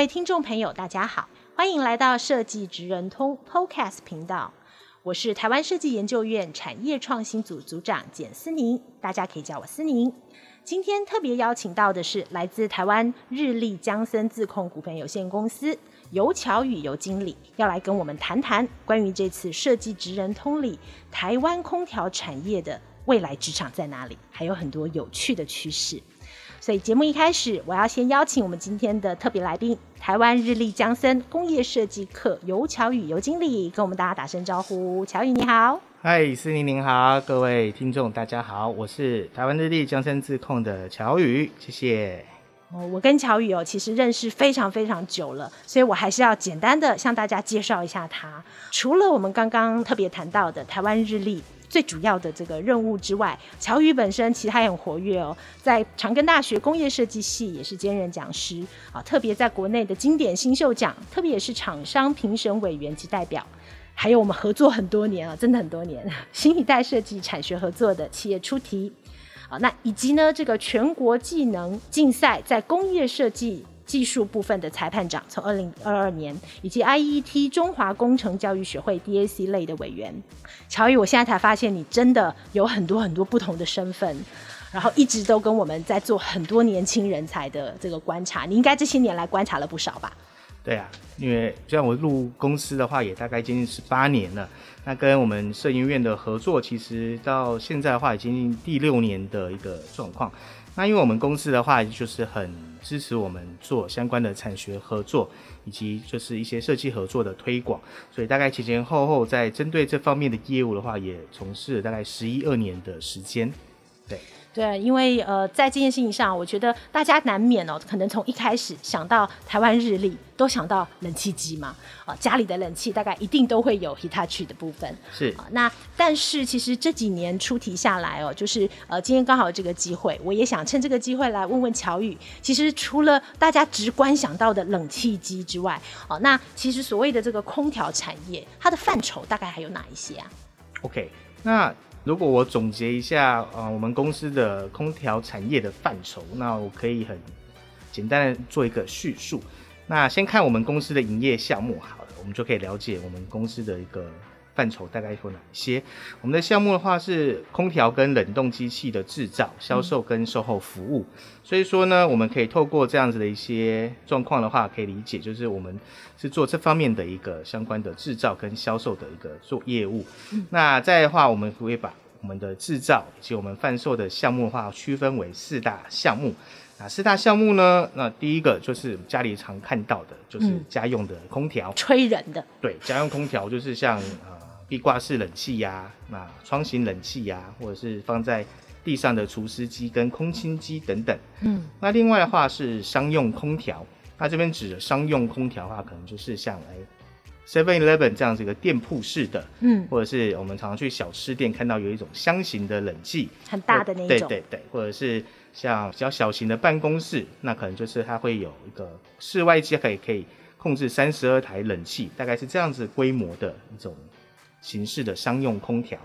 各位听众朋友，大家好，欢迎来到设计职人通 Podcast 频道。我是台湾设计研究院产业创新组组长简思宁，大家可以叫我思宁。今天特别邀请到的是来自台湾日立江森自控股份有限公司游巧宇游经理，要来跟我们谈谈关于这次设计职人通里台湾空调产业的未来职场在哪里，还有很多有趣的趋势。所以节目一开始，我要先邀请我们今天的特别来宾——台湾日立江森工业设计课尤巧宇尤经理，跟我们大家打声招呼。巧宇你好，嗨，思宁您好，各位听众大家好，我是台湾日立江森自控的巧宇，谢谢。哦，我跟巧宇哦，其实认识非常非常久了，所以我还是要简单的向大家介绍一下他。除了我们刚刚特别谈到的台湾日立。最主要的这个任务之外，乔宇本身其实还很活跃哦，在长庚大学工业设计系也是兼任讲师啊，特别在国内的经典新秀奖，特别也是厂商评审委员及代表，还有我们合作很多年啊，真的很多年，新一代设计产学合作的企业出题啊，那以及呢这个全国技能竞赛在工业设计。技术部分的裁判长，从二零二二年，以及 IET 中华工程教育学会 DAC 类的委员，乔宇，我现在才发现你真的有很多很多不同的身份，然后一直都跟我们在做很多年轻人才的这个观察，你应该这些年来观察了不少吧？对啊，因为像我入公司的话，也大概接近十八年了，那跟我们摄影院的合作，其实到现在的话，已经第六年的一个状况。那因为我们公司的话，就是很支持我们做相关的产学合作，以及就是一些设计合作的推广，所以大概前前后后在针对这方面的业务的话，也从事了大概十一二年的时间，对。对，因为呃，在这件事情上，我觉得大家难免哦，可能从一开始想到台湾日历，都想到冷气机嘛，啊、呃，家里的冷气大概一定都会有 Hitachi 的部分。是、呃、那但是其实这几年出题下来哦，就是呃，今天刚好有这个机会，我也想趁这个机会来问问乔宇，其实除了大家直观想到的冷气机之外，哦、呃，那其实所谓的这个空调产业，它的范畴大概还有哪一些啊？OK，那。如果我总结一下，呃，我们公司的空调产业的范畴，那我可以很简单的做一个叙述。那先看我们公司的营业项目好了，我们就可以了解我们公司的一个。范畴大概有哪一些？我们的项目的话是空调跟冷冻机器的制造、销售跟售后服务。所以说呢，我们可以透过这样子的一些状况的话，可以理解就是我们是做这方面的一个相关的制造跟销售的一个做业务。那再的话，我们会把我们的制造以及我们贩售的项目的话区分为四大项目。那四大项目呢？那第一个就是家里常看到的，就是家用的空调，吹人的。对，家用空调就是像呃。壁挂式冷气呀、啊，那窗型冷气呀、啊，或者是放在地上的除湿机跟空清机等等。嗯，那另外的话是商用空调，那这边指的商用空调的话，可能就是像哎 Seven Eleven 这样子一个店铺式的，嗯，或者是我们常常去小吃店看到有一种箱型的冷气，很大的那种，对对对，或者是像比较小型的办公室，那可能就是它会有一个室外机可以可以控制三十二台冷气，大概是这样子规模的一种。形式的商用空调，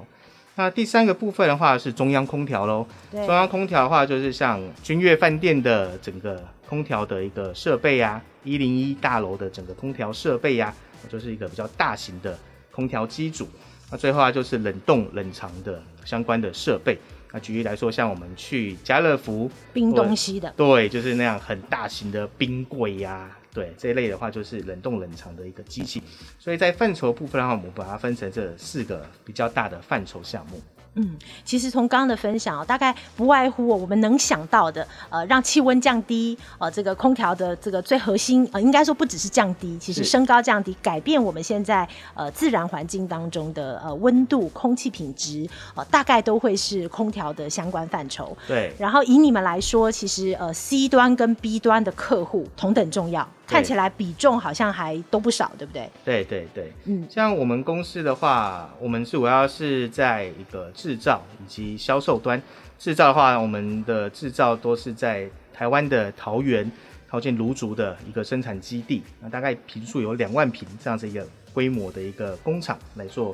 那第三个部分的话是中央空调喽。中央空调的话就是像君悦饭店的整个空调的一个设备啊，一零一大楼的整个空调设备呀、啊，就是一个比较大型的空调机组。那最后啊就是冷冻冷藏的相关的设备。那举例来说，像我们去家乐福冰东西的，对，就是那样很大型的冰柜呀、啊。对这一类的话，就是冷冻冷藏的一个机器，所以在范畴部分的话，我们把它分成这四个比较大的范畴项目。嗯，其实从刚刚的分享，大概不外乎我们能想到的，呃，让气温降低，呃，这个空调的这个最核心，呃，应该说不只是降低，其实升高降低，改变我们现在呃自然环境当中的呃温度、空气品质，呃，大概都会是空调的相关范畴。对。然后以你们来说，其实呃 C 端跟 B 端的客户同等重要，看起来比重好像还都不少，对不对？对对对，嗯，像我们公司的话，我们主要是在一个。制造以及销售端，制造的话，我们的制造都是在台湾的桃园桃建芦竹的一个生产基地，那大概坪数有两万坪这样子一个规模的一个工厂来做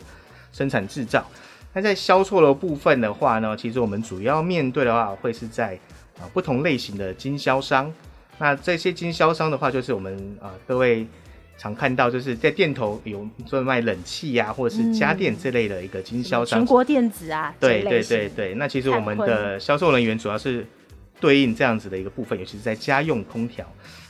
生产制造。那在销售的部分的话呢，其实我们主要面对的话，会是在啊不同类型的经销商。那这些经销商的话，就是我们啊各位。常看到就是在店头有做卖冷气呀、啊，或者是家电这类的一个经销商，全国电子啊，对对对对。那其实我们的销售人员主要是对应这样子的一个部分，尤其是在家用空调。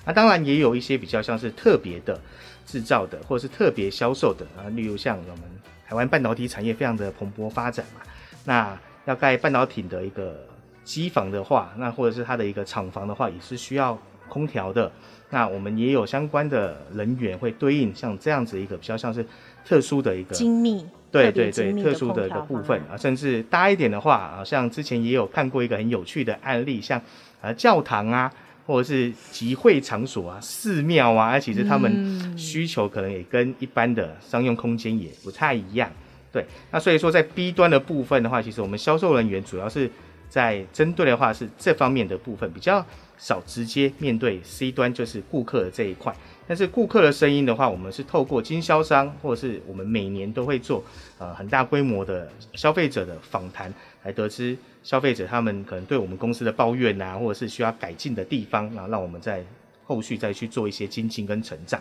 那当然也有一些比较像是特别的制造的，或者是特别销售的啊，例如像我们台湾半导体产业非常的蓬勃发展嘛，那要盖半导体的一个机房的话，那或者是它的一个厂房的话，也是需要空调的。那我们也有相关的人员会对应像这样子一个比较像是特殊的一个精密，对对对，特殊的一个部分啊，甚至大一点的话啊，像之前也有看过一个很有趣的案例，像啊教堂啊，或者是集会场所啊、寺庙啊，其实他们需求可能也跟一般的商用空间也不太一样。对，那所以说在 B 端的部分的话，其实我们销售人员主要是在针对的话是这方面的部分比较。少直接面对 C 端，就是顾客的这一块，但是顾客的声音的话，我们是透过经销商，或者是我们每年都会做呃很大规模的消费者的访谈，来得知消费者他们可能对我们公司的抱怨啊，或者是需要改进的地方，然后让我们在后续再去做一些精进跟成长。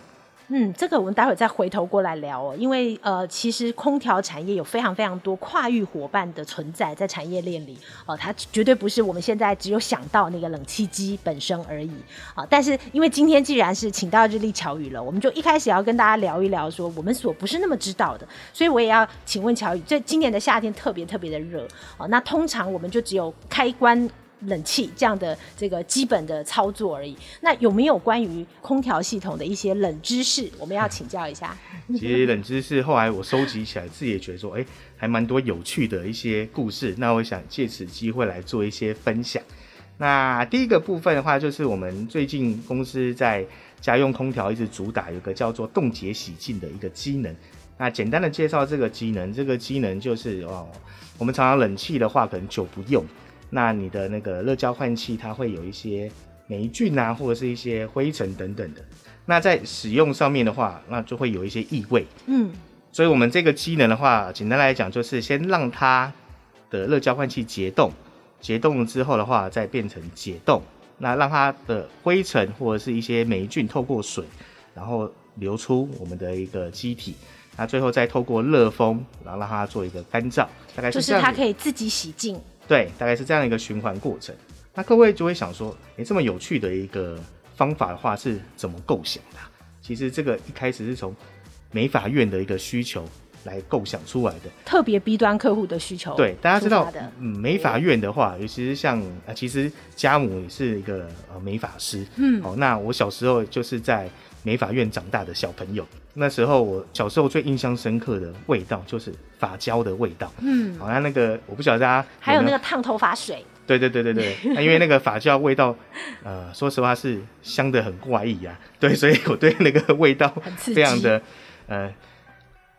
嗯，这个我们待会再回头过来聊哦，因为呃，其实空调产业有非常非常多跨域伙伴的存在在产业链里哦，它绝对不是我们现在只有想到那个冷气机本身而已啊。但是因为今天既然是请到日立巧宇了，我们就一开始要跟大家聊一聊说我们所不是那么知道的，所以我也要请问巧宇，这今年的夏天特别特别的热哦，那通常我们就只有开关。冷气这样的这个基本的操作而已。那有没有关于空调系统的一些冷知识？我们要请教一下。其实冷知识后来我收集起来，自己也觉得说，哎、还蛮多有趣的一些故事。那我想借此机会来做一些分享。那第一个部分的话，就是我们最近公司在家用空调一直主打有个叫做冻结洗净的一个机能。那简单的介绍这个机能，这个机能就是哦，我们常常冷气的话，可能久不用。那你的那个热交换器，它会有一些霉菌啊，或者是一些灰尘等等的。那在使用上面的话，那就会有一些异味。嗯，所以我们这个机能的话，简单来讲就是先让它的热交换器结冻，结冻了之后的话，再变成解冻，那让它的灰尘或者是一些霉菌透过水，然后流出我们的一个机体，那最后再透过热风，然后让它做一个干燥，大概是。就是它可以自己洗净。对，大概是这样一个循环过程。那各位就会想说，诶，这么有趣的一个方法的话，是怎么构想的？其实这个一开始是从美法院的一个需求来构想出来的，特别 B 端客户的需求。对，大家知道，嗯，美法院的话，尤其是像啊，其实家母也是一个呃美法师，嗯，哦，那我小时候就是在美法院长大的小朋友。那时候我小时候最印象深刻的味道就是发胶的味道，嗯，好像那个我不晓得大家还有那个烫头发水，对对对对对，那 因为那个发胶味道，呃，说实话是香的很怪异啊，对，所以我对那个味道 非常的呃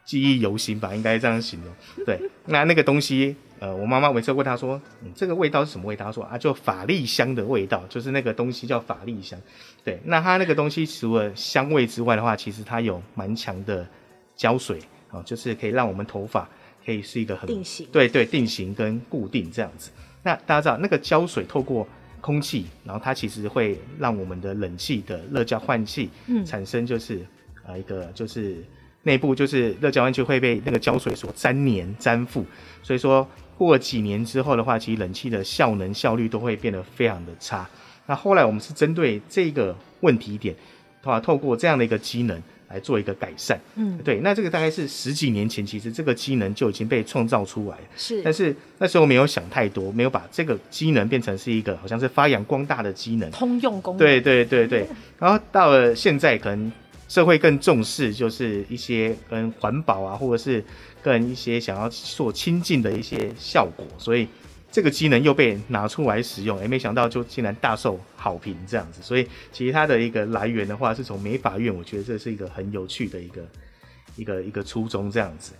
记忆犹新吧，应该这样形容。对，那那个东西。呃，我妈妈每次问他说：“嗯，这个味道是什么味道？”他说：“啊，就法力香的味道，就是那个东西叫法力香。”对，那它那个东西除了香味之外的话，其实它有蛮强的胶水啊，就是可以让我们头发可以是一个很定型，对对，定型跟固定这样子。那大家知道，那个胶水透过空气，然后它其实会让我们的冷气的热交换器产生就是啊、嗯呃、一个就是内部就是热交换器会被那个胶水所粘黏粘附，所以说。过几年之后的话，其实冷气的效能效率都会变得非常的差。那后来我们是针对这个问题点，透过这样的一个机能，来做一个改善。嗯，对，那这个大概是十几年前，其实这个机能就已经被创造出来了。是，但是那时候没有想太多，没有把这个机能变成是一个好像是发扬光大的机能，通用功能。对对对对。然后到了现在，可能社会更重视，就是一些跟环保啊，或者是跟一些想要做亲近的一些效果，所以。这个机能又被拿出来使用，哎，没想到就竟然大受好评这样子。所以其实它的一个来源的话，是从美法院，我觉得这是一个很有趣的一个一个一个初衷这样子。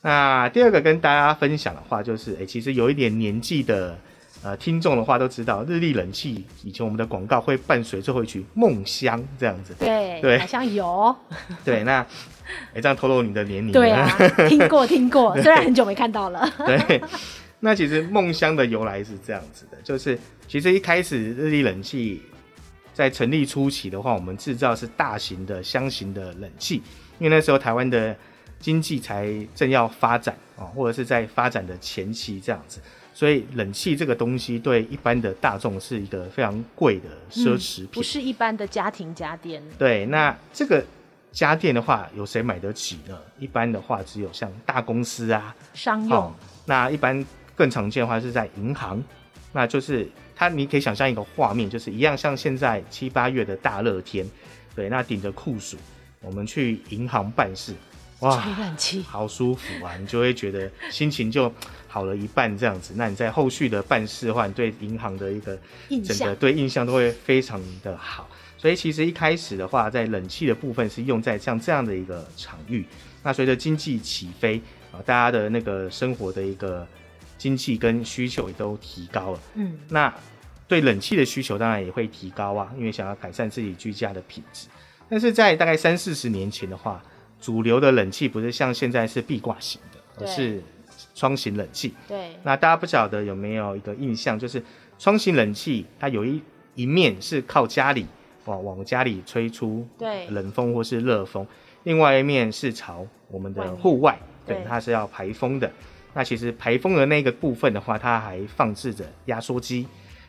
那第二个跟大家分享的话，就是哎，其实有一点年纪的呃听众的话都知道，日立冷气以前我们的广告会伴随最后一曲《梦乡》这样子。对对，好像有。对，那 哎这样透露你的年龄。对啊，听过听过，虽然很久没看到了。对。那其实梦乡的由来是这样子的，就是其实一开始日立冷气在成立初期的话，我们制造是大型的箱型的冷气，因为那时候台湾的经济才正要发展啊，或者是在发展的前期这样子，所以冷气这个东西对一般的大众是一个非常贵的奢侈品，不是一般的家庭家电。对，那这个家电的话，有谁买得起呢？一般的话，只有像大公司啊，商用。那一般。更常见的话是在银行，那就是它，你可以想象一个画面，就是一样像现在七八月的大热天，对，那顶着酷暑，我们去银行办事，哇，吹冷气，好舒服啊，你就会觉得心情就好了一半这样子。那你在后续的办事的话，你对银行的一个整个对印象都会非常的好。所以其实一开始的话，在冷气的部分是用在像这样的一个场域。那随着经济起飞啊，大家的那个生活的一个。经济跟需求也都提高了，嗯，那对冷气的需求当然也会提高啊，因为想要改善自己居家的品质。但是在大概三四十年前的话，主流的冷气不是像现在是壁挂型的，而是窗型冷气。对，那大家不晓得有没有一个印象，就是窗型冷气它有一一面是靠家里往往家里吹出冷风或是热风，另外一面是朝我们的户外，对，它是要排风的。那其实排风的那个部分的话，它还放置着压缩机。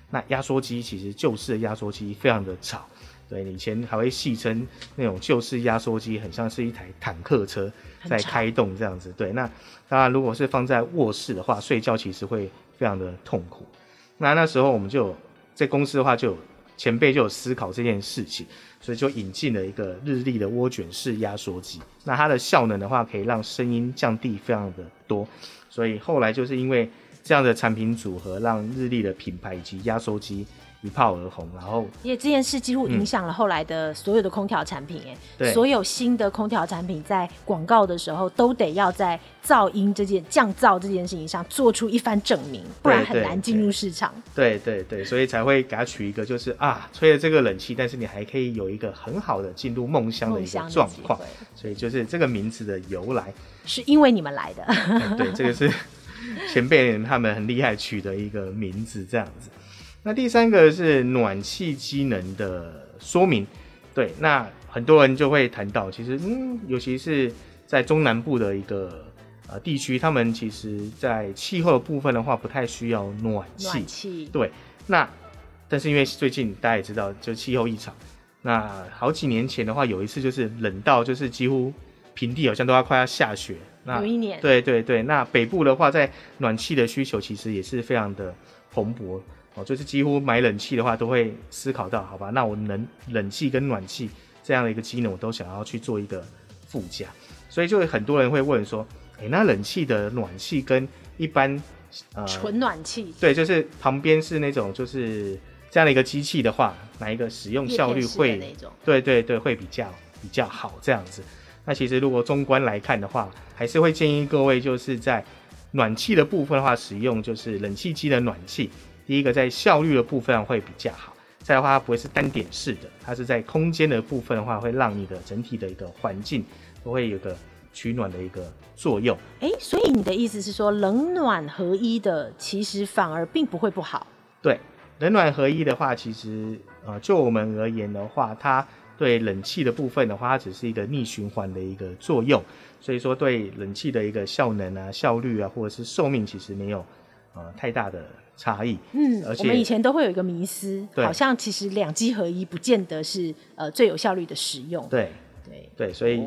那压缩机其实旧式的压缩机非常的吵，对，以前还会戏称那种旧式压缩机很像是一台坦克车在开动这样子。对，那当然如果是放在卧室的话，睡觉其实会非常的痛苦。那那时候我们就在公司的话，就有前辈就有思考这件事情。所以就引进了一个日立的涡卷式压缩机，那它的效能的话，可以让声音降低非常的多。所以后来就是因为这样的产品组合，让日立的品牌以及压缩机一炮而红。然后，因为这件事几乎影响了后来的所有的空调产品，哎、嗯，所有新的空调产品在广告的时候都得要在噪音这件降噪这件事情上做出一番证明，不然很难进入市场。对对对，所以才会给它取一个，就是啊，吹了这个冷气，但是你还可以有一个很好的进入梦乡的一个状况。所以就是这个名字的由来。是因为你们来的，嗯、对，这个是 前辈人他们很厉害取的一个名字，这样子。那第三个是暖气机能的说明，对，那很多人就会谈到，其实，嗯，尤其是在中南部的一个呃地区，他们其实在气候的部分的话，不太需要暖气，暖气，对。那但是因为最近大家也知道，就气候异常，那好几年前的话，有一次就是冷到就是几乎。平地好像都要快要下雪，那有一年，对对对，那北部的话，在暖气的需求其实也是非常的蓬勃哦，就是几乎买冷气的话都会思考到，好吧，那我能冷气跟暖气这样的一个机能，我都想要去做一个附加，所以就很多人会问说，哎、欸，那冷气的暖气跟一般呃纯暖气，对，就是旁边是那种就是这样的一个机器的话，哪一个使用效率会对对对会比较比较好这样子。那其实如果中观来看的话，还是会建议各位就是在暖气的部分的话，使用就是冷气机的暖气。第一个在效率的部分会比较好，再的话它不会是单点式的，它是在空间的部分的话，会让你的整体的一个环境都会有个取暖的一个作用。哎、所以你的意思是说，冷暖合一的其实反而并不会不好？对，冷暖合一的话，其实呃，就我们而言的话，它。对冷气的部分的话，它只是一个逆循环的一个作用，所以说对冷气的一个效能啊、效率啊，或者是寿命，其实没有呃太大的差异。嗯，而且我们以前都会有一个迷思，好像其实两机合一不见得是呃最有效率的使用。对对，对，所以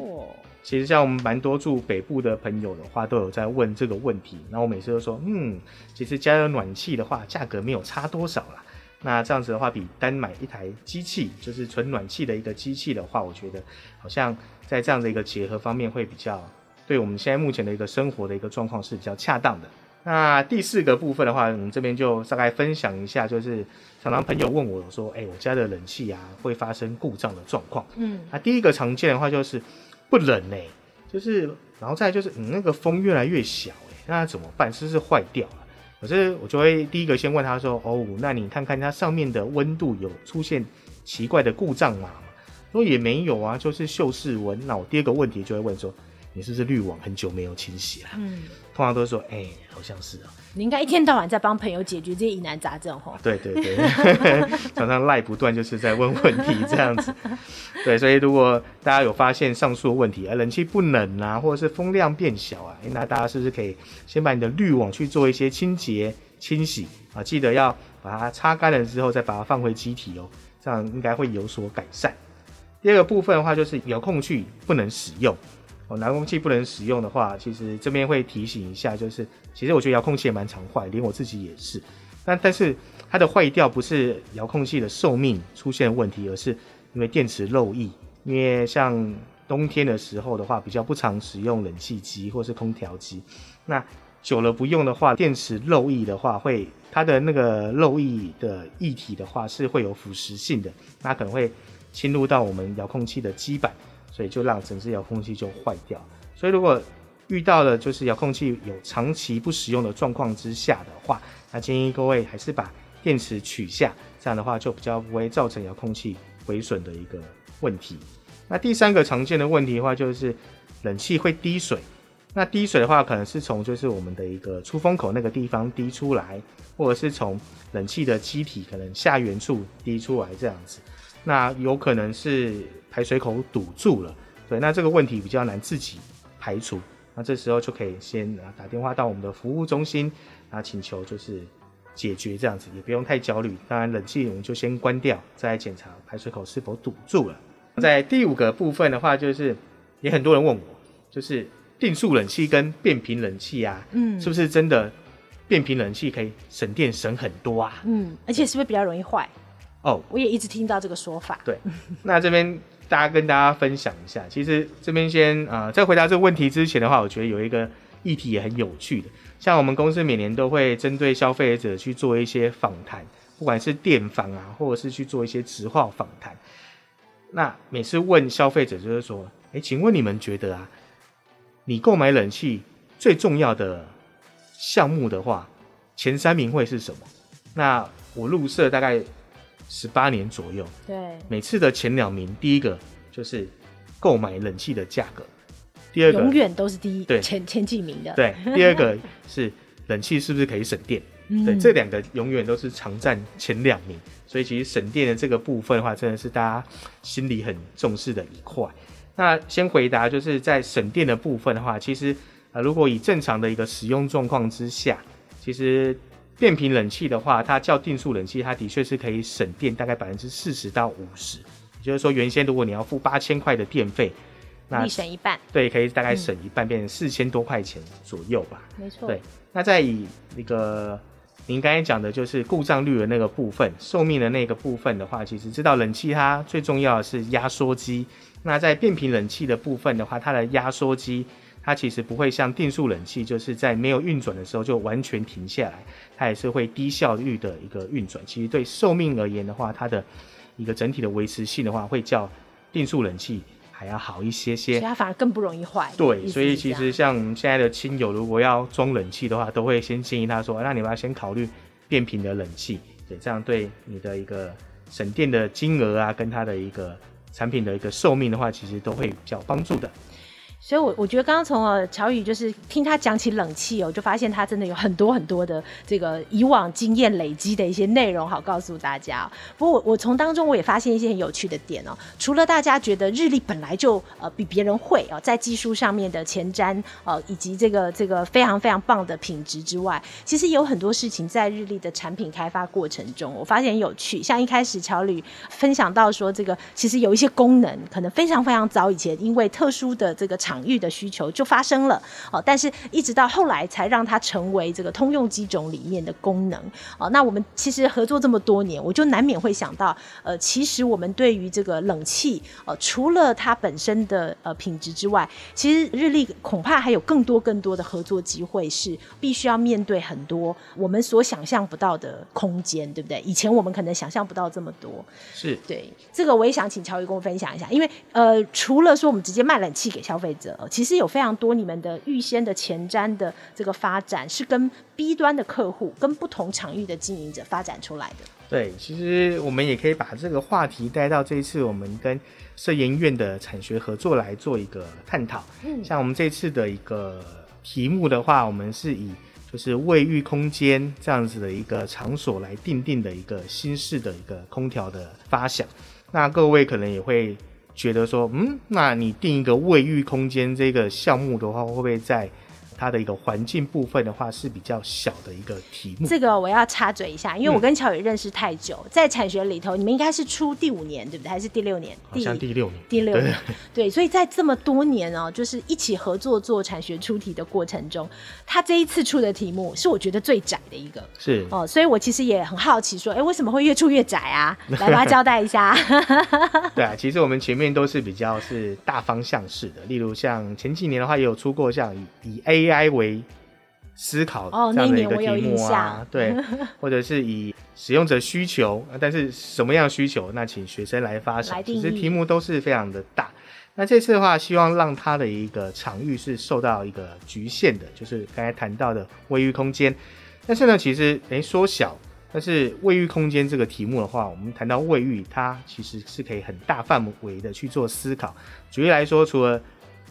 其实像我们蛮多住北部的朋友的话，都有在问这个问题。那我每次都说，嗯，其实加了暖气的话，价格没有差多少啦。那这样子的话，比单买一台机器，就是纯暖气的一个机器的话，我觉得好像在这样的一个结合方面会比较，对我们现在目前的一个生活的一个状况是比较恰当的。那第四个部分的话，我们这边就大概分享一下，就是常常朋友问我说，哎、欸，我家的冷气啊会发生故障的状况。嗯，那第一个常见的话就是不冷呢、欸，就是然后再就是你那个风越来越小、那怎么办？是不是坏掉了？可是我就会第一个先问他说：“哦，那你看看它上面的温度有出现奇怪的故障吗？”说也没有啊，就是秀室温。那我第二个问题就会问说：“你是不是滤网很久没有清洗了？”嗯，通常都是说：“哎、欸，好像是啊。”你应该一天到晚在帮朋友解决这些疑难杂症吼。对对对，常常赖不断，就是在问问题这样子。对，所以如果大家有发现上述的问题，啊冷气不冷啊，或者是风量变小啊，那大家是不是可以先把你的滤网去做一些清洁清洗啊？记得要把它擦干了之后再把它放回机体哦，这样应该会有所改善。第二个部分的话，就是遥控器不能使用。哦，遥控器不能使用的话，其实这边会提醒一下，就是其实我觉得遥控器也蛮常坏，连我自己也是。但但是它的坏掉不是遥控器的寿命出现问题，而是因为电池漏液。因为像冬天的时候的话，比较不常使用冷气机或是空调机，那久了不用的话，电池漏液的话会，它的那个漏液的液体的话是会有腐蚀性的，那可能会侵入到我们遥控器的基板。所以就让整只遥控器就坏掉。所以如果遇到了就是遥控器有长期不使用的状况之下的话，那建议各位还是把电池取下，这样的话就比较不会造成遥控器毁损的一个问题。那第三个常见的问题的话，就是冷气会滴水。那滴水的话，可能是从就是我们的一个出风口那个地方滴出来，或者是从冷气的机体可能下缘处滴出来这样子。那有可能是排水口堵住了，对，那这个问题比较难自己排除，那这时候就可以先啊打电话到我们的服务中心啊，请求就是解决这样子，也不用太焦虑。当然冷气我们就先关掉，再来检查排水口是否堵住了。在第五个部分的话，就是也很多人问我，就是定速冷气跟变频冷气啊，嗯，是不是真的变频冷气可以省电省很多啊？嗯，而且是不是比较容易坏？哦，oh, 我也一直听到这个说法。对，那这边大家跟大家分享一下，其实这边先啊、在回答这个问题之前的话，我觉得有一个议题也很有趣的，像我们公司每年都会针对消费者去做一些访谈，不管是电访啊，或者是去做一些直话访谈。那每次问消费者就是说，哎、请问你们觉得啊，你购买冷气最重要的项目的话，前三名会是什么？那我入社大概。十八年左右，对，每次的前两名，第一个就是购买冷气的价格，第二个永远都是第一，对，前前几名的，对，第二个 是冷气是不是可以省电？嗯、对，这两个永远都是常占前两名，所以其实省电的这个部分的话，真的是大家心里很重视的一块。那先回答，就是在省电的部分的话，其实啊、呃，如果以正常的一个使用状况之下，其实。变频冷气的话，它叫定速冷气，它的确是可以省电大概百分之四十到五十。也就是说，原先如果你要付八千块的电费，那你省一半，对，可以大概省一半，变成四千多块钱左右吧。没错。对，那再以那个您刚才讲的就是故障率的那个部分，寿命的那个部分的话，其实知道冷气它最重要的是压缩机。那在变频冷气的部分的话，它的压缩机。它其实不会像定速冷气，就是在没有运转的时候就完全停下来，它也是会低效率的一个运转。其实对寿命而言的话，它的一个整体的维持性的话，会较定速冷气还要好一些些。所以它反而更不容易坏。对，所以其实像现在的亲友如果要装冷气的话，都会先建议他说：“那你们要先考虑变频的冷气，对，这样对你的一个省电的金额啊，跟它的一个产品的一个寿命的话，其实都会比较帮助的。”所以我，我觉得刚刚从呃乔宇就是听他讲起冷气哦，就发现他真的有很多很多的这个以往经验累积的一些内容，好告诉大家。不过我我从当中我也发现一些很有趣的点哦。除了大家觉得日立本来就呃比别人会哦，在技术上面的前瞻呃以及这个这个非常非常棒的品质之外，其实有很多事情在日立的产品开发过程中，我发现很有趣。像一开始乔宇分享到说，这个其实有一些功能可能非常非常早以前因为特殊的这个产场域的需求就发生了哦，但是一直到后来才让它成为这个通用机种里面的功能哦。那我们其实合作这么多年，我就难免会想到，呃，其实我们对于这个冷气，呃，除了它本身的呃品质之外，其实日立恐怕还有更多更多的合作机会，是必须要面对很多我们所想象不到的空间，对不对？以前我们可能想象不到这么多，是对这个我也想请乔宇跟我分享一下，因为呃，除了说我们直接卖冷气给消费者。其实有非常多你们的预先的前瞻的这个发展，是跟 B 端的客户、跟不同场域的经营者发展出来的。对，其实我们也可以把这个话题带到这一次我们跟社研院的产学合作来做一个探讨。嗯，像我们这次的一个题目的话，我们是以就是卫浴空间这样子的一个场所来定定的一个新式的一个空调的发想。那各位可能也会。觉得说，嗯，那你定一个卫浴空间这个项目的话，会不会在它的一个环境部分的话是比较小的一个题目。这个我要插嘴一下，因为我跟乔宇认识太久，嗯、在产学里头，你们应该是出第五年对不对？还是第六年？好像第六年。第六年。对，对，所以在这么多年哦，就是一起合作做产学出题的过程中，他这一次出的题目是我觉得最窄的一个。是哦，所以我其实也很好奇，说，哎，为什么会越出越窄啊？来，把它交代一下。对啊，其实我们前面都是比较是大方向式的，例如像前几年的话，也有出过像以以 A。AI 为思考这样的一个题目啊，对，或者是以使用者需求，但是什么样的需求，那请学生来发想。其实题目都是非常的大。那这次的话，希望让它的一个场域是受到一个局限的，就是刚才谈到的卫浴空间。但是呢，其实诶缩小，但是卫浴空间这个题目的话，我们谈到卫浴，它其实是可以很大范围的去做思考。举例来说，除了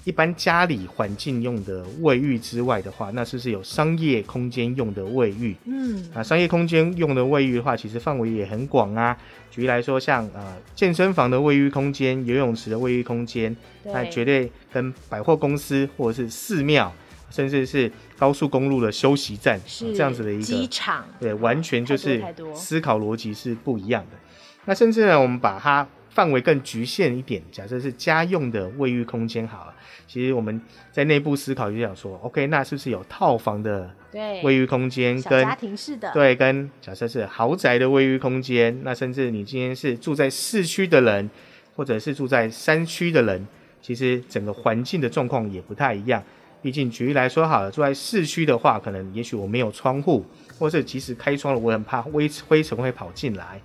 一般家里环境用的卫浴之外的话，那是不是有商业空间用的卫浴？嗯，啊，商业空间用的卫浴的话，其实范围也很广啊。举例来说，像呃健身房的卫浴空间、游泳池的卫浴空间，那绝对跟百货公司或者是寺庙，甚至是高速公路的休息站是这样子的一个机场，对，完全就是思考逻辑是不一样的。那甚至呢，我们把它范围更局限一点，假设是家用的卫浴空间好了。其实我们在内部思考就想说，OK，那是不是有套房的卫浴空间，跟家庭式的对，跟假设是豪宅的卫浴空间，那甚至你今天是住在市区的人，或者是住在山区的人，其实整个环境的状况也不太一样。毕竟举例来说好了，住在市区的话，可能也许我没有窗户，或是即使开窗了，我很怕灰灰尘会跑进来。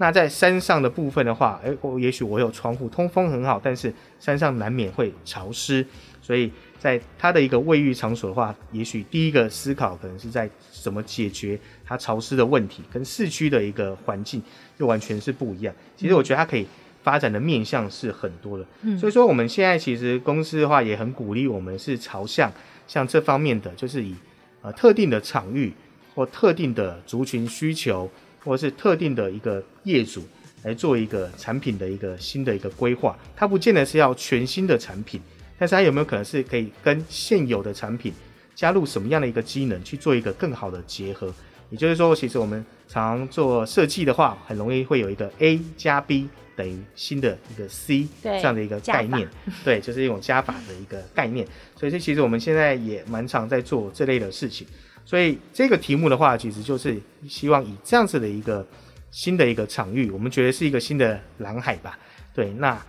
那在山上的部分的话，诶，我也许我有窗户，通风很好，但是山上难免会潮湿，所以在它的一个卫浴场所的话，也许第一个思考可能是在怎么解决它潮湿的问题，跟市区的一个环境又完全是不一样。其实我觉得它可以发展的面向是很多的，嗯，所以说我们现在其实公司的话也很鼓励我们是朝向像这方面的，就是以呃特定的场域或特定的族群需求。或者是特定的一个业主来做一个产品的一个新的一个规划，它不见得是要全新的产品，但是它有没有可能是可以跟现有的产品加入什么样的一个机能去做一个更好的结合？也就是说，其实我们常做设计的话，很容易会有一个 A 加 B 等于新的一个 C 这样的一个概念，对，就是一种加法的一个概念。所以这其实我们现在也蛮常在做这类的事情。所以这个题目的话，其实就是希望以这样子的一个新的一个场域，我们觉得是一个新的蓝海吧。对，那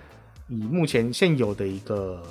以目前现有的一个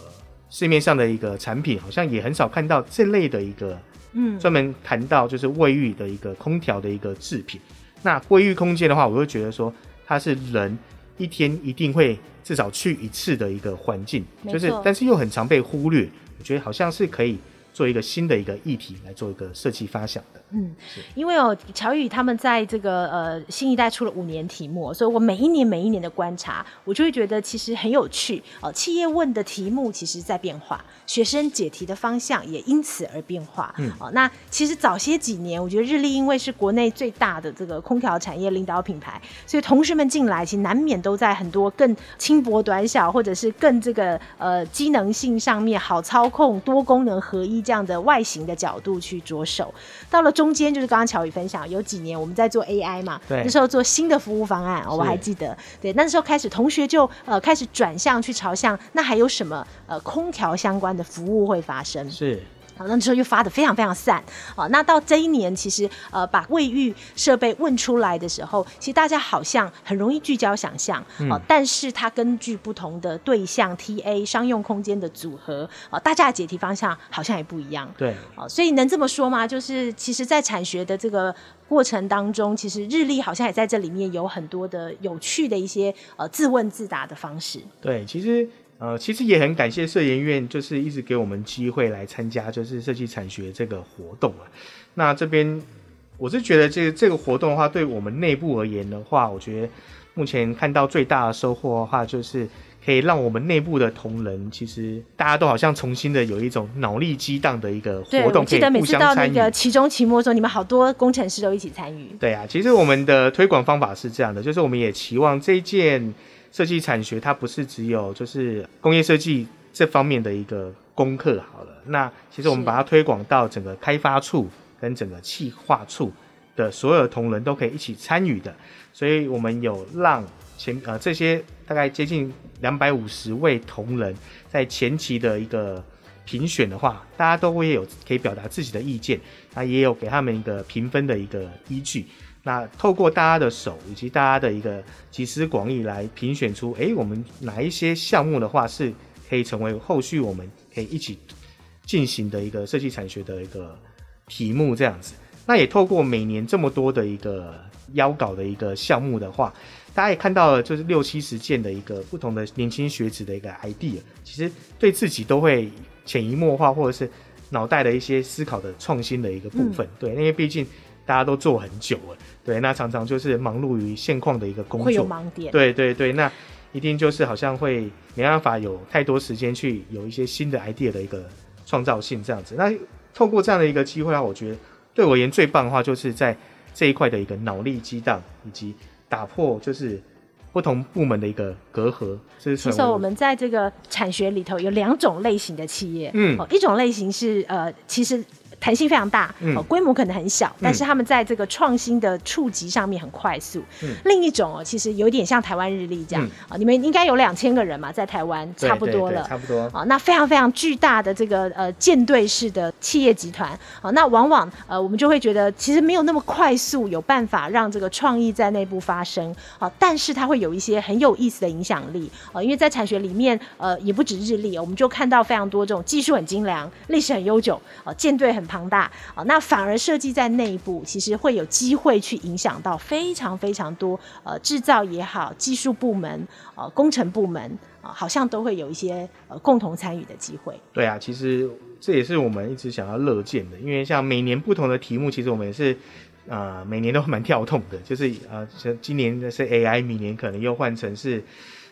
市面上的一个产品，好像也很少看到这类的一个，嗯，专门谈到就是卫浴的一个空调的一个制品。那卫浴空间的话，我会觉得说它是人一天一定会至少去一次的一个环境，就是但是又很常被忽略。我觉得好像是可以。做一个新的一个议题来做一个设计发想的。嗯，因为哦，乔宇他们在这个呃新一代出了五年题目，所以我每一年每一年的观察，我就会觉得其实很有趣哦、呃。企业问的题目其实在变化，学生解题的方向也因此而变化。嗯，哦、呃，那其实早些几年，我觉得日立因为是国内最大的这个空调产业领导品牌，所以同学们进来其实难免都在很多更轻薄短小，或者是更这个呃机能性上面好操控、多功能合一这样的外形的角度去着手，到了。中间就是刚刚乔宇分享，有几年我们在做 AI 嘛，对，那时候做新的服务方案，我还记得。对，那时候开始同学就呃开始转向去朝向，那还有什么呃空调相关的服务会发生？是。那时候就发的非常非常散，啊，那到这一年，其实呃，把卫浴设备问出来的时候，其实大家好像很容易聚焦想象，哦、嗯，但是它根据不同的对象 TA 商用空间的组合，啊，大家的解题方向好像也不一样，对，啊，所以能这么说吗？就是其实，在产学的这个过程当中，其实日立好像也在这里面有很多的有趣的一些呃自问自答的方式，对，其实。呃，其实也很感谢社研院，就是一直给我们机会来参加，就是设计产学这个活动啊。那这边我是觉得，这个这个活动的话，对我们内部而言的话，我觉得目前看到最大的收获的话，就是可以让我们内部的同仁，其实大家都好像重新的有一种脑力激荡的一个活动，可以互相参与。对，我记得每次到那个期中、期末的时候，你们好多工程师都一起参与。对啊，其实我们的推广方法是这样的，就是我们也期望这一件。设计产学它不是只有就是工业设计这方面的一个功课好了，那其实我们把它推广到整个开发处跟整个企划处的所有的同仁都可以一起参与的，所以我们有让前呃这些大概接近两百五十位同仁在前期的一个评选的话，大家都会有可以表达自己的意见，那也有给他们一个评分的一个依据。那透过大家的手以及大家的一个集思广益来评选出，诶，我们哪一些项目的话是可以成为后续我们可以一起进行的一个设计产学的一个题目这样子。那也透过每年这么多的一个邀稿的一个项目的话，大家也看到了，就是六七十件的一个不同的年轻学子的一个 idea，其实对自己都会潜移默化，或者是脑袋的一些思考的创新的一个部分。嗯、对，因为毕竟。大家都做很久了，对，那常常就是忙碌于现况的一个工作，会有盲点，对对对，那一定就是好像会没办法有太多时间去有一些新的 idea 的一个创造性这样子。那透过这样的一个机会啊，我觉得对我而言最棒的话，就是在这一块的一个脑力激荡以及打破就是不同部门的一个隔阂。其实我们在这个产学里头有两种类型的企业，嗯，一种类型是呃，其实。弹性非常大，嗯，规模可能很小，嗯，但是他们在这个创新的触及上面很快速。嗯，另一种哦，其实有点像台湾日历这样啊，嗯，你们应该有两千个人嘛，在台湾差不多了，差不多。啊，那非常非常巨大的这个呃舰队式的企业集团啊，那往往呃我们就会觉得其实没有那么快速有办法让这个创意在内部发生啊，但是它会有一些很有意思的影响力啊，因为在产学里面呃也不止日历，我们就看到非常多这种技术很精良、历史很悠久啊，舰队很庞大啊，那反而设计在内部，其实会有机会去影响到非常非常多呃制造也好，技术部门呃工程部门啊，好像都会有一些呃共同参与的机会。对啊，其实这也是我们一直想要乐见的，因为像每年不同的题目，其实我们也是啊、每年都蛮跳动的，就是啊像、今年的是 AI，明年可能又换成是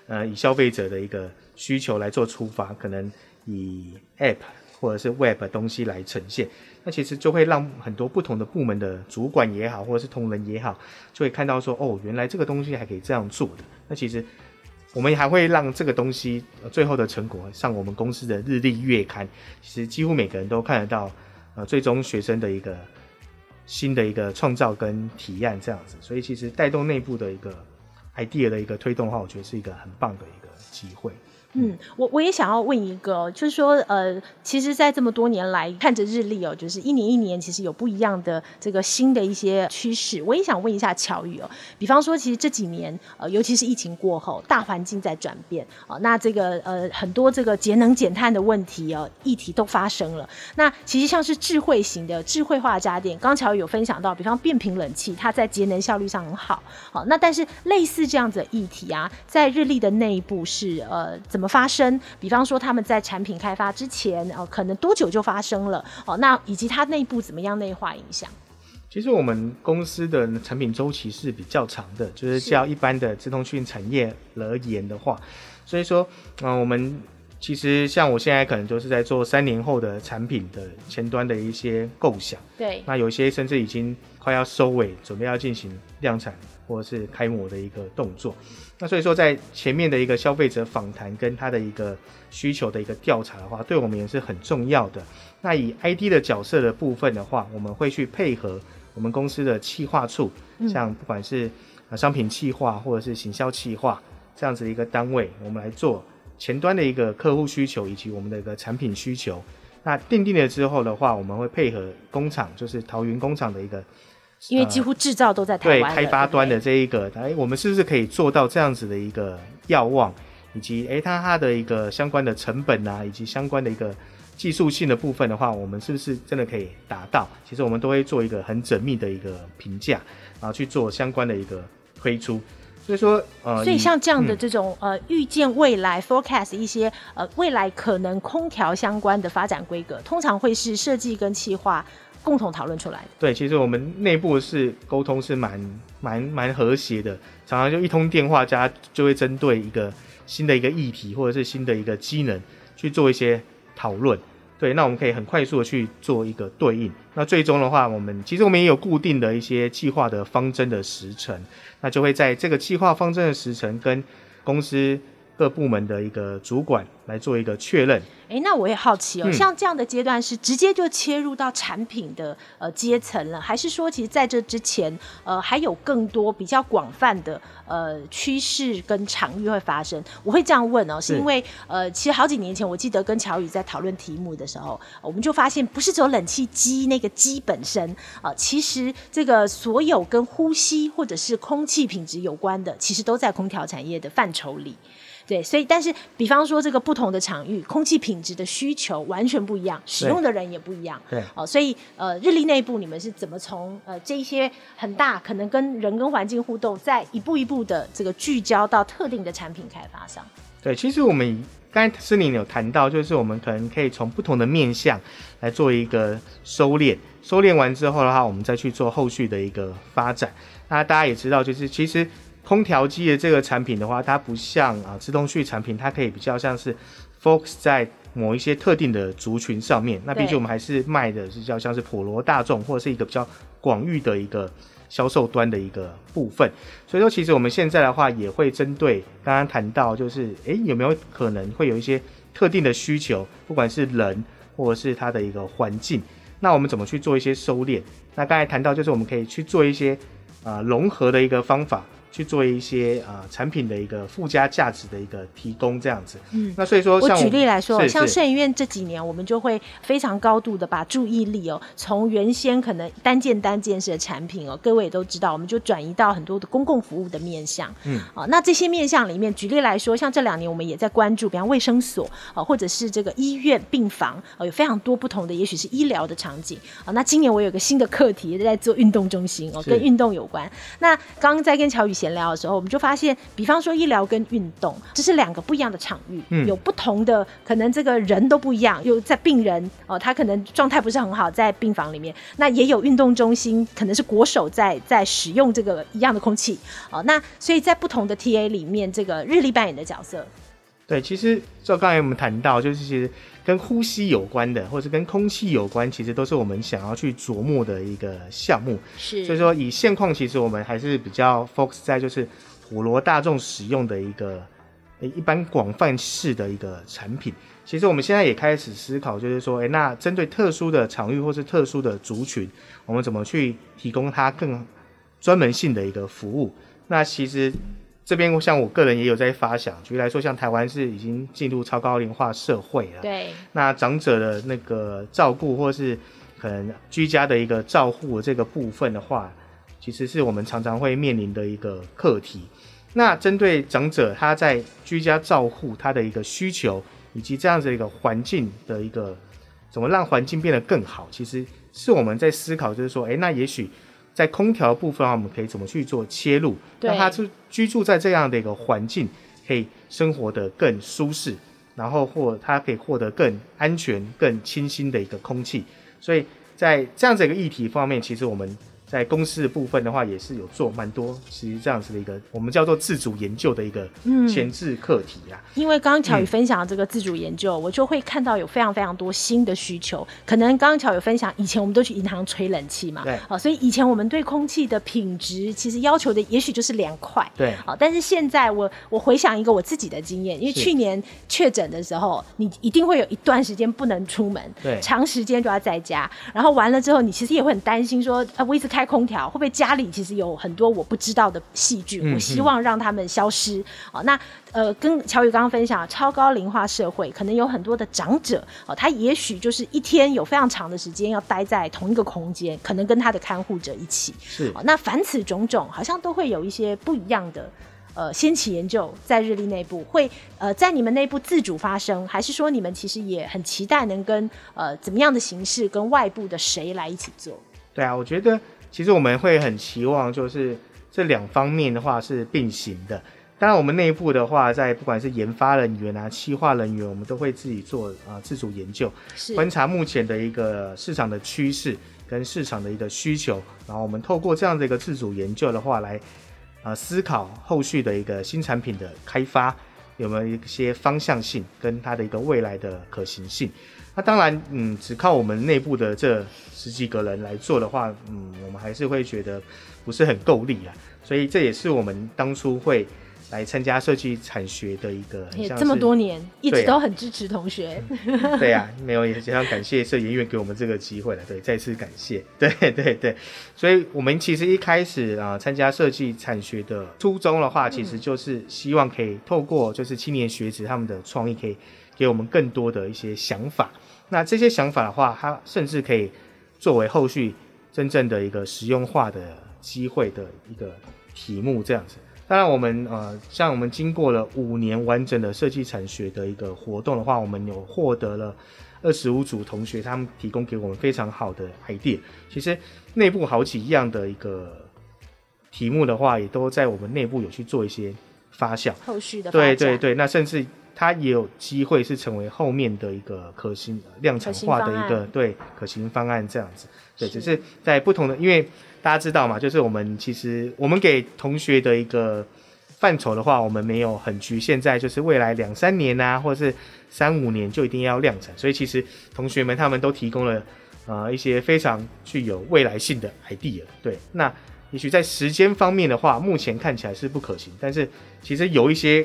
呃以消费者的一个需求来做出发，可能以 App。或者是 Web 东西来呈现，那其实就会让很多不同的部门的主管也好，或者是同仁也好，就会看到说，哦，原来这个东西还可以这样做的。那其实我们还会让这个东西最后的成果上我们公司的日历月刊，其实几乎每个人都看得到，呃，最终学生的一个新的一个创造跟体验这样子。所以其实带动内部的一个 idea 的一个推动的话，我觉得是一个很棒的一个机会。嗯，我我也想要问一个，就是说，呃，其实，在这么多年来看着日历哦，就是一年一年，其实有不一样的这个新的一些趋势。我也想问一下乔宇哦，比方说，其实这几年，呃，尤其是疫情过后，大环境在转变啊，那这个呃，很多这个节能减碳的问题哦，议题都发生了。那其实像是智慧型的智慧化家电，刚乔宇有分享到，比方变频冷气，它在节能效率上很好。好，那但是类似这样子的议题啊，在日立的内部是呃怎么发生？比方说他们在产品开发之前，哦、呃，可能多久就发生了？哦，那以及它内部怎么样内化影响？其实我们公司的产品周期是比较长的，就是较一般的自通讯产业而言的话，所以说，嗯、呃，我们其实像我现在可能就是在做三年后的产品的前端的一些构想，对，那有些甚至已经快要收尾，准备要进行量产或者是开模的一个动作。那所以说，在前面的一个消费者访谈跟他的一个需求的一个调查的话，对我们也是很重要的。那以 ID 的角色的部分的话，我们会去配合。我们公司的企划处，像不管是商品企划或者是行销企划这样子的一个单位，我们来做前端的一个客户需求以及我们的一个产品需求。那定定了之后的话，我们会配合工厂，就是桃园工厂的一个，因为几乎制造都在台湾，对开发端的这一个，哎，我们是不是可以做到这样子的一个要望，以及哎它它的一个相关的成本啊，以及相关的一个。技术性的部分的话，我们是不是真的可以达到？其实我们都会做一个很缜密的一个评价，然后去做相关的一个推出。所以说，呃，所以像这样的这种、嗯、呃预见未来 forecast 一些呃未来可能空调相关的发展规格，通常会是设计跟企划共同讨论出来的。对，其实我们内部是沟通是蛮蛮蛮和谐的，常常就一通电话，加就会针对一个新的一个议题或者是新的一个机能去做一些。讨论，对，那我们可以很快速的去做一个对应。那最终的话，我们其实我们也有固定的一些计划的方针的时程，那就会在这个计划方针的时程跟公司。各部门的一个主管来做一个确认。哎，那我也好奇哦，嗯、像这样的阶段是直接就切入到产品的呃阶层了，还是说其实在这之前呃还有更多比较广泛的呃趋势跟场域会发生？我会这样问哦，是因为呃其实好几年前我记得跟乔宇在讨论题目的时候，我们就发现不是只有冷气机那个机本身啊、呃，其实这个所有跟呼吸或者是空气品质有关的，其实都在空调产业的范畴里。对，所以但是，比方说这个不同的场域，空气品质的需求完全不一样，使用的人也不一样。对，哦，所以呃，日立内部你们是怎么从呃这一些很大可能跟人跟环境互动，再一步一步的这个聚焦到特定的产品开发上？对，其实我们刚才森林有谈到，就是我们可能可以从不同的面向来做一个收敛，收敛完之后的话，我们再去做后续的一个发展。那大家也知道，就是其实。空调机的这个产品的话，它不像啊自动续产品，它可以比较像是 focus 在某一些特定的族群上面。那毕竟我们还是卖的是叫像是普罗大众，或者是一个比较广域的一个销售端的一个部分。所以说，其实我们现在的话也会针对刚刚谈到，就是诶有没有可能会有一些特定的需求，不管是人或者是它的一个环境，那我们怎么去做一些收敛？那刚才谈到就是我们可以去做一些啊融合的一个方法。去做一些啊、呃、产品的一个附加价值的一个提供，这样子。嗯，那所以说，我举例来说，像摄影院这几年，我们就会非常高度的把注意力哦，从原先可能单件单件式的产品哦，各位也都知道，我们就转移到很多的公共服务的面向。嗯，啊，那这些面向里面，举例来说，像这两年我们也在关注，比方卫生所啊，或者是这个医院病房啊，有非常多不同的，也许是医疗的场景啊。那今年我有个新的课题在做运动中心哦，跟运动有关。那刚刚在跟乔宇闲聊的时候，我们就发现，比方说医疗跟运动，这是两个不一样的场域，嗯，有不同的可能，这个人都不一样。有在病人哦、呃，他可能状态不是很好，在病房里面，那也有运动中心，可能是国手在在使用这个一样的空气哦、呃。那所以在不同的 TA 里面，这个日历扮演的角色，对，其实就刚才我们谈到，就是其实。跟呼吸有关的，或者是跟空气有关，其实都是我们想要去琢磨的一个项目。是，所以说以现况，其实我们还是比较 focus 在就是普罗大众使用的一个一般广泛式的一个产品。其实我们现在也开始思考，就是说，诶，那针对特殊的场域或是特殊的族群，我们怎么去提供它更专门性的一个服务？那其实。这边像我个人也有在发想，举例来说，像台湾是已经进入超高龄化社会了，对，那长者的那个照顾或是可能居家的一个照护这个部分的话，其实是我们常常会面临的一个课题。那针对长者他在居家照护他的一个需求，以及这样子一个环境的一个怎么让环境变得更好，其实是我们在思考，就是说，诶，那也许。在空调部分我们可以怎么去做切入？让他是居住在这样的一个环境，可以生活得更舒适，然后或他可以获得更安全、更清新的一个空气。所以在这样子一个议题方面，其实我们在公司的部分的话，也是有做蛮多，其实这样子的一个我们叫做自主研究的一个前置课题啊。因为刚刚巧宇分享的这个自主研究，嗯、我就会看到有非常非常多新的需求。可能刚刚巧宇分享，以前我们都去银行吹冷气嘛，对，好，所以以前我们对空气的品质其实要求的也许就是凉快，对，好，但是现在我我回想一个我自己的经验，因为去年确诊的时候，你一定会有一段时间不能出门，对，长时间就要在家，然后完了之后，你其实也会很担心说，啊，我一直开空调会不会？家里其实有很多我不知道的细菌，我希望让他们消失。哦，那呃，跟乔宇刚刚分享，超高龄化社会可能有很多的长者哦，他也许就是一天有非常长的时间要待在同一个空间，可能跟他的看护者一起。是哦，那凡此种种，好像都会有一些不一样的呃先期研究在日历内部会呃在你们内部自主发生，还是说你们其实也很期待能跟呃怎么样的形式跟外部的谁来一起做？对啊，我觉得。其实我们会很期望，就是这两方面的话是并行的。当然，我们内部的话，在不管是研发人员啊、企划人员，我们都会自己做啊、呃、自主研究，观察目前的一个市场的趋势跟市场的一个需求，然后我们透过这样的一个自主研究的话，来啊、呃、思考后续的一个新产品的开发有没有一些方向性跟它的一个未来的可行性。那当然，嗯，只靠我们内部的这十几个人来做的话，嗯，我们还是会觉得不是很够力啊。所以这也是我们当初会来参加设计产学的一个，也这么多年一直都很支持同学。对呀、啊嗯啊，没有也非常感谢设研院给我们这个机会了。对，再次感谢。对对对，所以我们其实一开始啊参加设计产学的初衷的话，其实就是希望可以透过就是青年学子他们的创意，可以给我们更多的一些想法。那这些想法的话，它甚至可以作为后续真正的一个实用化的机会的一个题目这样子。当然，我们呃，像我们经过了五年完整的设计产学的一个活动的话，我们有获得了二十五组同学他们提供给我们非常好的 idea。其实内部好几样的一个题目的话，也都在我们内部有去做一些发酵。后续的对对对，那甚至。它也有机会是成为后面的一个可行量产化的一个对可行方案这样子，对，只是。在不同的，因为大家知道嘛，就是我们其实我们给同学的一个范畴的话，我们没有很局限在就是未来两三年啊，或者是三五年就一定要量产，所以其实同学们他们都提供了呃一些非常具有未来性的 idea，对，那也许在时间方面的话，目前看起来是不可行，但是其实有一些。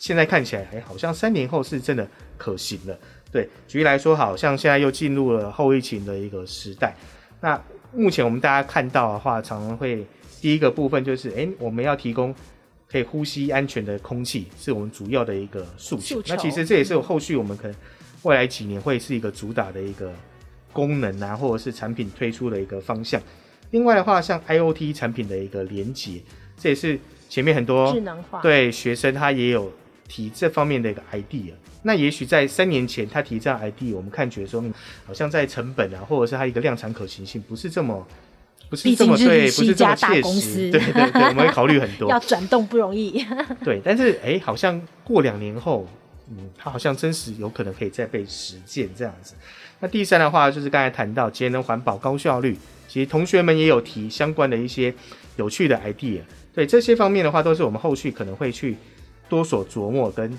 现在看起来，哎，好像三年后是真的可行了。对，举例来说，好像现在又进入了后疫情的一个时代。那目前我们大家看到的话，常常会第一个部分就是，哎，我们要提供可以呼吸安全的空气，是我们主要的一个诉求。那其实这也是有后续我们可能未来几年会是一个主打的一个功能啊，或者是产品推出的一个方向。另外的话，像 IoT 产品的一个连接，这也是前面很多智能化对学生他也有。提这方面的一个 idea，那也许在三年前他提这样 idea，我们看觉得说，好像在成本啊，或者是它一个量产可行性不是这么，不是这么对，不是这么切实，对对对，我们会考虑很多，要转动不容易。对，但是哎，好像过两年后，嗯，它好像真实有可能可以再被实践这样子。那第三的话就是刚才谈到节能环保、高效率，其实同学们也有提相关的一些有趣的 idea，对这些方面的话，都是我们后续可能会去。多所琢磨跟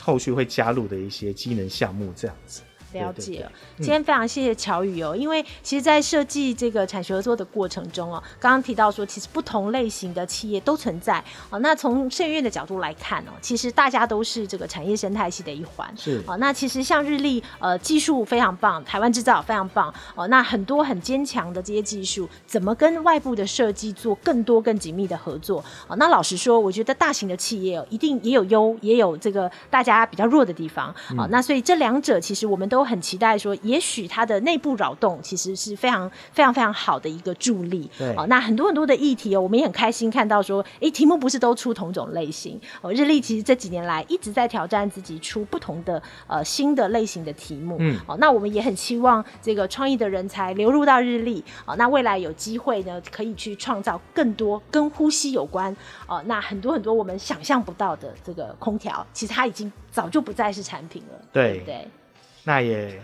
后续会加入的一些机能项目，这样子。了解了，今天非常谢谢乔宇哦，因为其实，在设计这个产学合作的过程中哦，刚刚提到说，其实不同类型的企业都存在哦。那从设院的角度来看哦，其实大家都是这个产业生态系的一环。是哦，那其实像日立，呃，技术非常棒，台湾制造非常棒哦。那很多很坚强的这些技术，怎么跟外部的设计做更多更紧密的合作？哦，那老实说，我觉得大型的企业一定也有优，也有这个大家比较弱的地方。哦，那所以这两者其实我们都。都很期待说，也许它的内部扰动其实是非常非常非常好的一个助力。对，哦，那很多很多的议题哦，我们也很开心看到说，哎，题目不是都出同种类型哦。日历其实这几年来一直在挑战自己，出不同的呃新的类型的题目。嗯，哦，那我们也很希望这个创意的人才流入到日历。哦，那未来有机会呢，可以去创造更多跟呼吸有关哦，那很多很多我们想象不到的这个空调，其实它已经早就不再是产品了。对，对，对。那也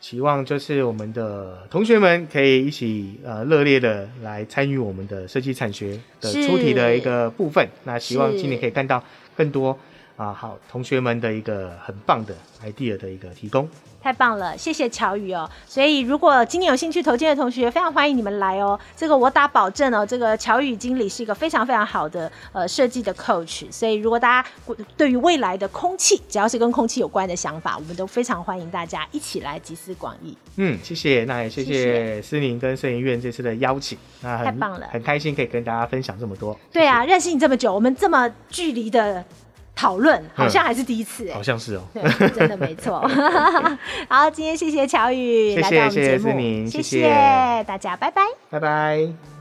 期望就是我们的同学们可以一起呃热烈的来参与我们的设计产学的出题的一个部分。那希望今年可以看到更多啊好同学们的一个很棒的 idea 的一个提供。太棒了，谢谢乔宇哦。所以如果今年有兴趣投件的同学，非常欢迎你们来哦。这个我打保证哦，这个乔宇经理是一个非常非常好的呃设计的 coach。所以如果大家对于未来的空气，只要是跟空气有关的想法，我们都非常欢迎大家一起来集思广益。嗯，谢谢，那也谢谢思宁跟摄影院这次的邀请，那很太棒了，很开心可以跟大家分享这么多。对啊，认识你这么久，我们这么距离的。讨论好像还是第一次欸、嗯，好像是哦，对，真的没错。好，今天谢谢乔宇来到我们节目，谢谢，谢。谢大家，拜拜，拜拜。